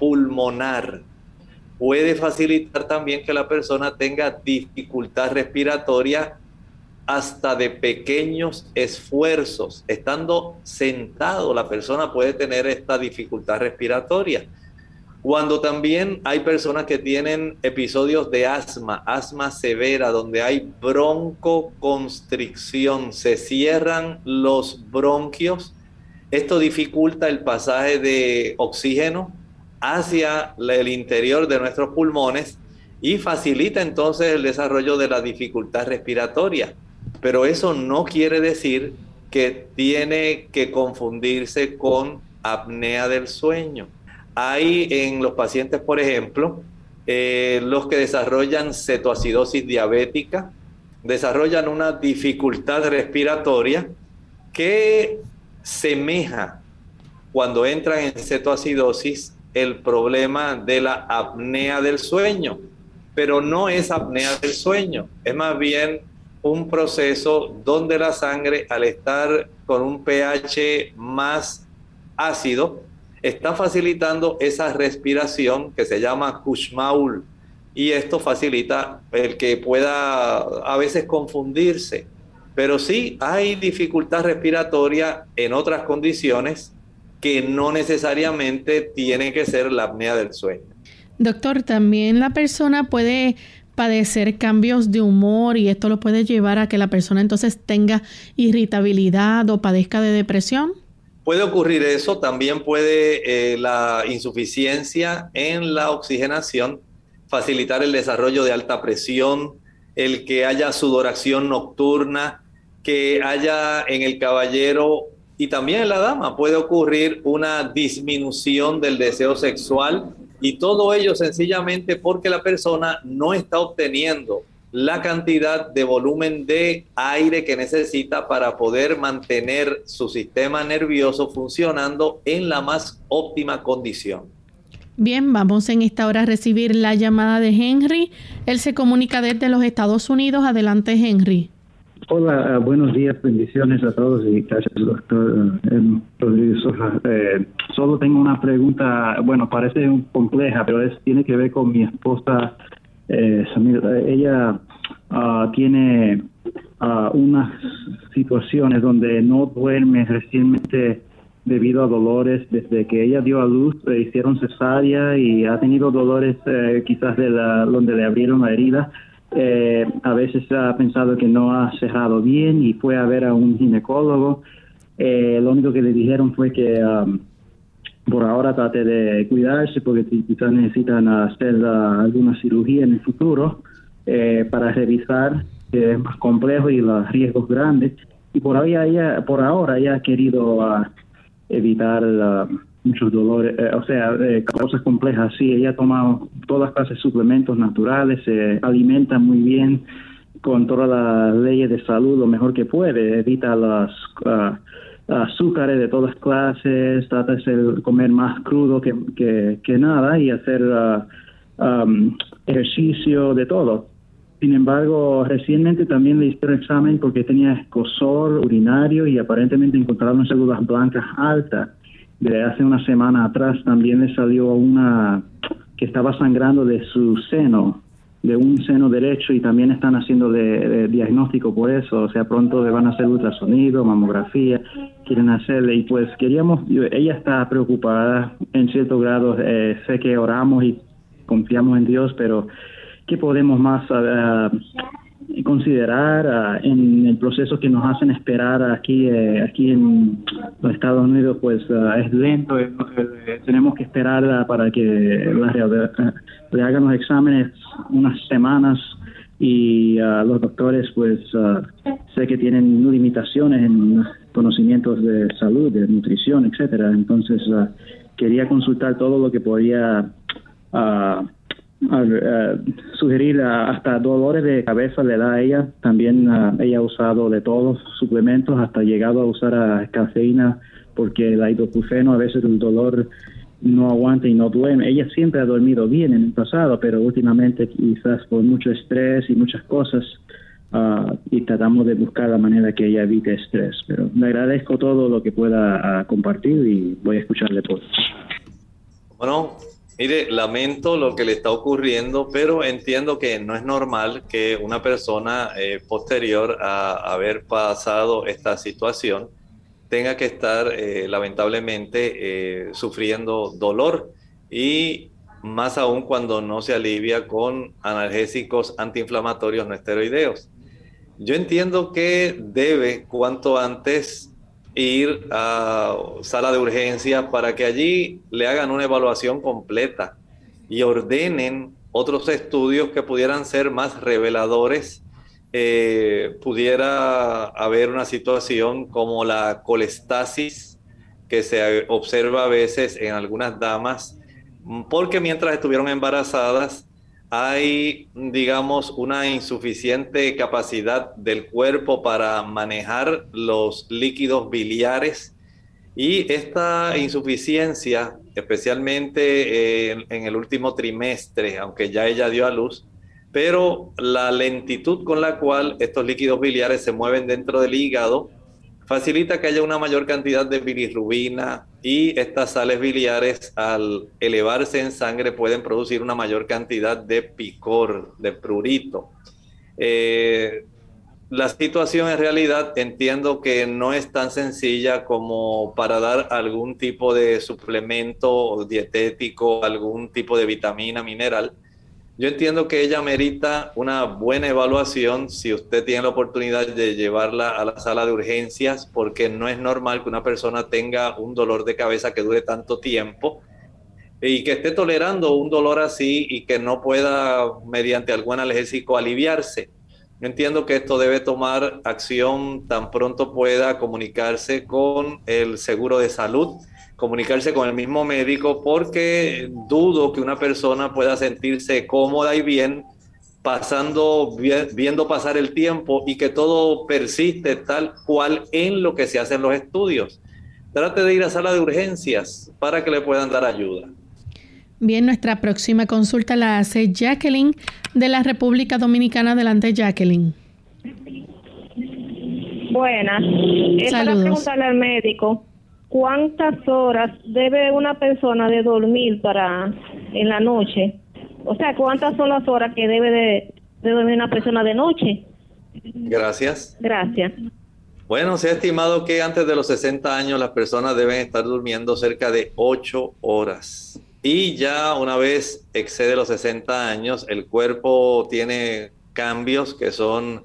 pulmonar puede facilitar también que la persona tenga dificultad respiratoria hasta de pequeños esfuerzos. Estando sentado, la persona puede tener esta dificultad respiratoria. Cuando también hay personas que tienen episodios de asma, asma severa, donde hay broncoconstricción, se cierran los bronquios, esto dificulta el pasaje de oxígeno hacia el interior de nuestros pulmones y facilita entonces el desarrollo de la dificultad respiratoria. Pero eso no quiere decir que tiene que confundirse con apnea del sueño. Hay en los pacientes, por ejemplo, eh, los que desarrollan cetoacidosis diabética, desarrollan una dificultad respiratoria que semeja cuando entran en cetoacidosis el problema de la apnea del sueño, pero no es apnea del sueño, es más bien un proceso donde la sangre al estar con un pH más ácido está facilitando esa respiración que se llama Kushmaul y esto facilita el que pueda a veces confundirse. Pero sí hay dificultad respiratoria en otras condiciones que no necesariamente tiene que ser la apnea del sueño. Doctor, también la persona puede padecer cambios de humor y esto lo puede llevar a que la persona entonces tenga irritabilidad o padezca de depresión. Puede ocurrir eso, también puede eh, la insuficiencia en la oxigenación facilitar el desarrollo de alta presión, el que haya sudoración nocturna, que haya en el caballero y también en la dama puede ocurrir una disminución del deseo sexual y todo ello sencillamente porque la persona no está obteniendo la cantidad de volumen de aire que necesita para poder mantener su sistema nervioso funcionando en la más óptima condición. Bien, vamos en esta hora a recibir la llamada de Henry. Él se comunica desde los Estados Unidos. Adelante, Henry. Hola, eh, buenos días, bendiciones a todos y gracias, doctor eh, Rodríguez eh, solo tengo una pregunta, bueno, parece compleja, pero tiene que ver con mi esposa. ella uh, tiene uh, unas situaciones donde no duerme recientemente debido a dolores. Desde que ella dio a luz, le hicieron cesárea y ha tenido dolores quizás de la, donde le abrieron la herida eh, a veces ha pensado que no ha cerrado bien y fue a ver a un ginecólogo. Eh, lo único que le dijeron fue que um, por ahora trate de cuidarse porque quizás necesitan hacer uh, alguna cirugía en el futuro eh, para revisar que es más complejo y los riesgos grandes. Y por, ahí ella, por ahora ella ha querido uh, evitar uh, muchos dolores, eh, o sea, eh, cosas complejas. Sí, ella toma todas clases de suplementos naturales, se alimenta muy bien con todas las leyes de salud lo mejor que puede, evita las ah, azúcares de todas clases, trata de comer más crudo que, que, nada y hacer ah, ejercicio de todo. Sin embargo, recientemente también le hicieron examen porque tenía escosor urinario y aparentemente encontraron células blancas altas de hace una semana atrás también le salió una que estaba sangrando de su seno, de un seno derecho y también están haciendo de, diagnóstico por eso, o sea, pronto le van a hacer ultrasonido, mamografía, quieren hacerle y pues queríamos, ella está preocupada en cierto grado, eh, sé que oramos y confiamos en Dios, pero ¿qué podemos más uh, considerar ah, en el proceso que nos hacen esperar aquí eh, aquí en los Estados Unidos pues ah, es lento eh, tenemos que esperar ah, para que le hagan los exámenes unas semanas y los doctores pues sé que tienen limitaciones en conocimientos de salud de nutrición etcétera. Entonces quería consultar todo lo que podía uh, sugerir hasta dolores de cabeza le da a ella. También ella ha usado de todos suplementos, hasta llegado a usar cafeína porque el ibuprofeno a veces el dolor no aguanta y no duerme. Ella siempre ha dormido bien en el pasado, pero últimamente quizás por mucho estrés y muchas cosas y tratamos de buscar la manera que ella evite estrés. Pero le agradezco todo lo que pueda compartir y voy a escucharle todo. Bueno, Mire, lamento lo que le está ocurriendo, pero entiendo que no es normal que una persona eh, posterior a haber pasado esta situación tenga que estar eh, lamentablemente eh, sufriendo dolor y más aún cuando no se alivia con analgésicos antiinflamatorios no esteroideos. Yo entiendo que debe cuanto antes ir a sala de urgencia para que allí le hagan una evaluación completa y ordenen otros estudios que pudieran ser más reveladores eh, pudiera haber una situación como la colestasis que se observa a veces en algunas damas, porque mientras estuvieron embarazadas hay, digamos, una insuficiente capacidad del cuerpo para manejar los líquidos biliares. Y esta insuficiencia, especialmente en, en el último trimestre, aunque ya ella dio a luz, pero la lentitud con la cual estos líquidos biliares se mueven dentro del hígado facilita que haya una mayor cantidad de bilirrubina y estas sales biliares al elevarse en sangre pueden producir una mayor cantidad de picor, de prurito. Eh, la situación en realidad entiendo que no es tan sencilla como para dar algún tipo de suplemento dietético, algún tipo de vitamina, mineral, yo entiendo que ella merita una buena evaluación si usted tiene la oportunidad de llevarla a la sala de urgencias, porque no es normal que una persona tenga un dolor de cabeza que dure tanto tiempo y que esté tolerando un dolor así y que no pueda, mediante algún analgésico, aliviarse. Entiendo que esto debe tomar acción tan pronto pueda comunicarse con el seguro de salud comunicarse con el mismo médico porque dudo que una persona pueda sentirse cómoda y bien pasando, viendo pasar el tiempo y que todo persiste tal cual en lo que se hacen los estudios. Trate de ir a sala de urgencias para que le puedan dar ayuda. Bien, nuestra próxima consulta la hace Jacqueline de la República Dominicana. Adelante, Jacqueline. Buenas. Es para preguntarle al médico cuántas horas debe una persona de dormir para en la noche. O sea, cuántas son las horas que debe de, dormir una persona de noche. Gracias. Gracias. Bueno, se ha estimado que antes de los 60 años las personas deben estar durmiendo cerca de 8 horas. Y ya una vez excede los 60 años, el cuerpo tiene cambios que son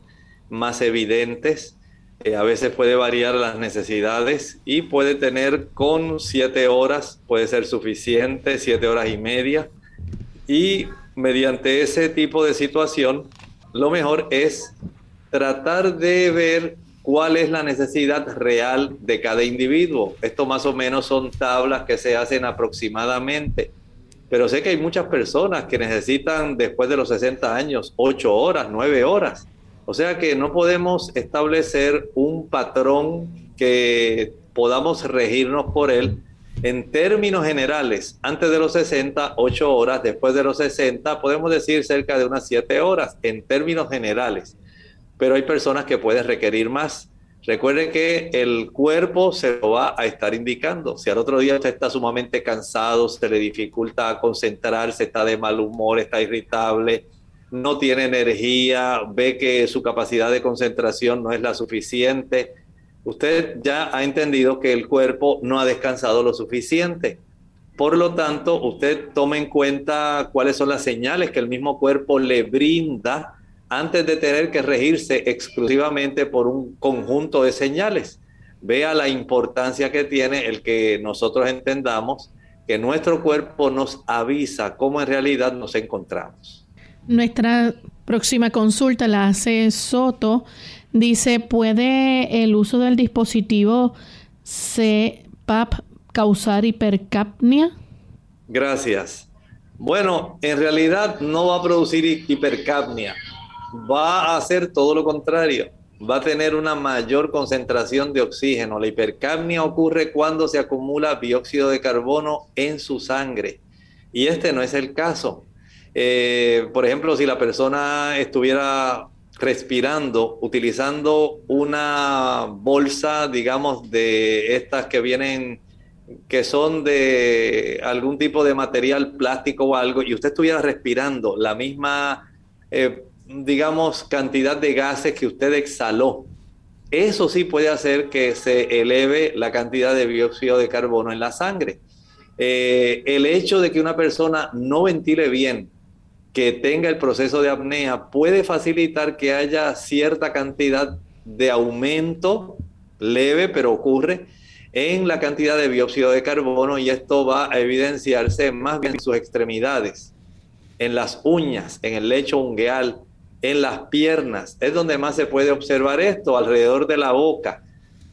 más evidentes eh, a veces puede variar las necesidades y puede tener con siete horas, puede ser suficiente, siete horas y media. Y mediante ese tipo de situación, lo mejor es tratar de ver cuál es la necesidad real de cada individuo. Esto más o menos son tablas que se hacen aproximadamente. Pero sé que hay muchas personas que necesitan después de los 60 años 8 horas, 9 horas. O sea que no podemos establecer un patrón que podamos regirnos por él en términos generales. Antes de los 60, 8 horas, después de los 60, podemos decir cerca de unas 7 horas en términos generales. Pero hay personas que pueden requerir más. Recuerde que el cuerpo se lo va a estar indicando. Si al otro día está sumamente cansado, se le dificulta concentrarse, está de mal humor, está irritable, no tiene energía, ve que su capacidad de concentración no es la suficiente, usted ya ha entendido que el cuerpo no ha descansado lo suficiente. Por lo tanto, usted tome en cuenta cuáles son las señales que el mismo cuerpo le brinda antes de tener que regirse exclusivamente por un conjunto de señales. Vea la importancia que tiene el que nosotros entendamos que nuestro cuerpo nos avisa cómo en realidad nos encontramos. Nuestra próxima consulta la hace Soto. Dice, ¿puede el uso del dispositivo CPAP causar hipercapnia? Gracias. Bueno, en realidad no va a producir hipercapnia. Va a hacer todo lo contrario. Va a tener una mayor concentración de oxígeno. La hipercapnia ocurre cuando se acumula dióxido de carbono en su sangre. Y este no es el caso. Eh, por ejemplo, si la persona estuviera respirando utilizando una bolsa, digamos, de estas que vienen, que son de algún tipo de material plástico o algo, y usted estuviera respirando la misma, eh, digamos, cantidad de gases que usted exhaló, eso sí puede hacer que se eleve la cantidad de dióxido de carbono en la sangre. Eh, el hecho de que una persona no ventile bien, que tenga el proceso de apnea puede facilitar que haya cierta cantidad de aumento leve, pero ocurre en la cantidad de dióxido de carbono y esto va a evidenciarse más bien en sus extremidades, en las uñas, en el lecho ungueal, en las piernas. Es donde más se puede observar esto, alrededor de la boca.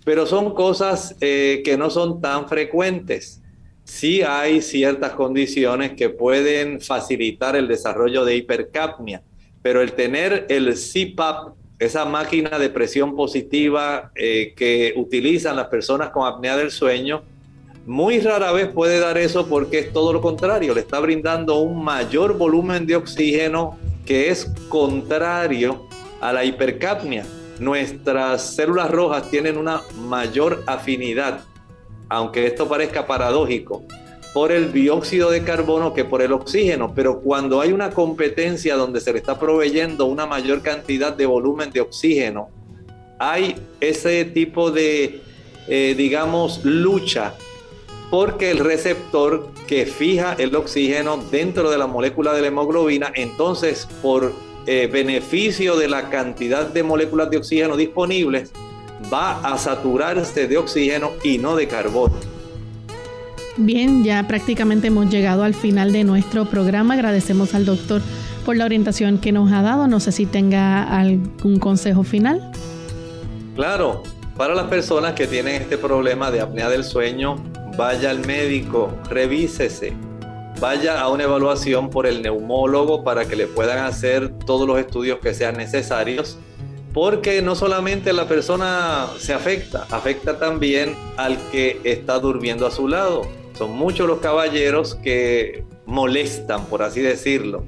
Pero son cosas eh, que no son tan frecuentes. Sí hay ciertas condiciones que pueden facilitar el desarrollo de hipercapnia, pero el tener el CPAP, esa máquina de presión positiva eh, que utilizan las personas con apnea del sueño, muy rara vez puede dar eso porque es todo lo contrario, le está brindando un mayor volumen de oxígeno que es contrario a la hipercapnia. Nuestras células rojas tienen una mayor afinidad, aunque esto parezca paradójico, por el dióxido de carbono que por el oxígeno, pero cuando hay una competencia donde se le está proveyendo una mayor cantidad de volumen de oxígeno, hay ese tipo de, eh, digamos, lucha porque el receptor que fija el oxígeno dentro de la molécula de la hemoglobina, entonces por eh, beneficio de la cantidad de moléculas de oxígeno disponibles, va a saturarse de oxígeno y no de carbono. Bien, ya prácticamente hemos llegado al final de nuestro programa. Agradecemos al doctor por la orientación que nos ha dado. No sé si tenga algún consejo final. Claro, para las personas que tienen este problema de apnea del sueño, vaya al médico, revísese, vaya a una evaluación por el neumólogo para que le puedan hacer todos los estudios que sean necesarios, porque no solamente la persona se afecta, afecta también al que está durmiendo a su lado. Son muchos los caballeros que molestan, por así decirlo,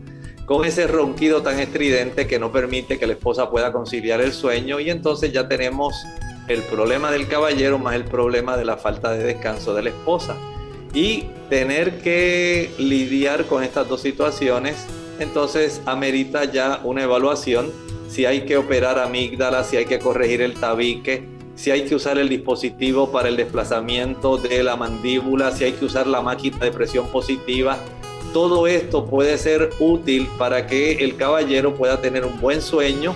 con ese ronquido tan estridente que no permite que la esposa pueda conciliar el sueño y entonces ya tenemos el problema del caballero más el problema de la falta de descanso de la esposa. Y tener que lidiar con estas dos situaciones, entonces amerita ya una evaluación si hay que operar amígdala, si hay que corregir el tabique, si hay que usar el dispositivo para el desplazamiento de la mandíbula, si hay que usar la máquina de presión positiva. Todo esto puede ser útil para que el caballero pueda tener un buen sueño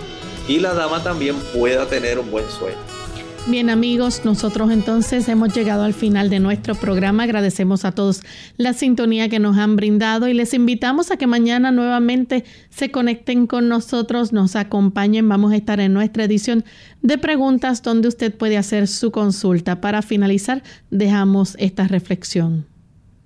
y la dama también pueda tener un buen sueño. Bien amigos, nosotros entonces hemos llegado al final de nuestro programa. Agradecemos a todos la sintonía que nos han brindado y les invitamos a que mañana nuevamente se conecten con nosotros, nos acompañen. Vamos a estar en nuestra edición de preguntas donde usted puede hacer su consulta. Para finalizar, dejamos esta reflexión.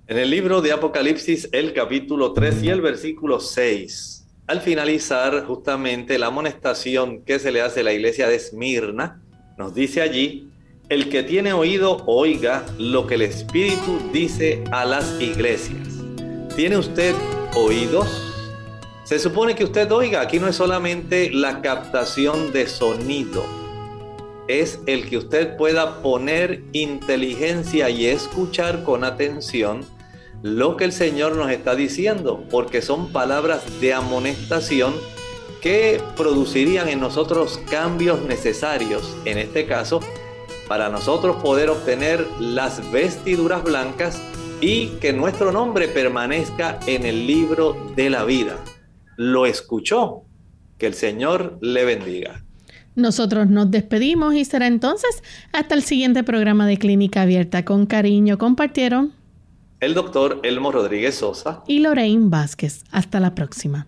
En el libro de Apocalipsis, el capítulo 3 y el versículo 6, al finalizar justamente la amonestación que se le hace a la iglesia de Esmirna, nos dice allí, el que tiene oído, oiga lo que el Espíritu dice a las iglesias. ¿Tiene usted oídos? Se supone que usted oiga, aquí no es solamente la captación de sonido, es el que usted pueda poner inteligencia y escuchar con atención lo que el Señor nos está diciendo, porque son palabras de amonestación que producirían en nosotros cambios necesarios, en este caso, para nosotros poder obtener las vestiduras blancas y que nuestro nombre permanezca en el libro de la vida. Lo escuchó. Que el Señor le bendiga. Nosotros nos despedimos y será entonces hasta el siguiente programa de Clínica Abierta. Con cariño compartieron el doctor Elmo Rodríguez Sosa y Lorraine Vázquez. Hasta la próxima.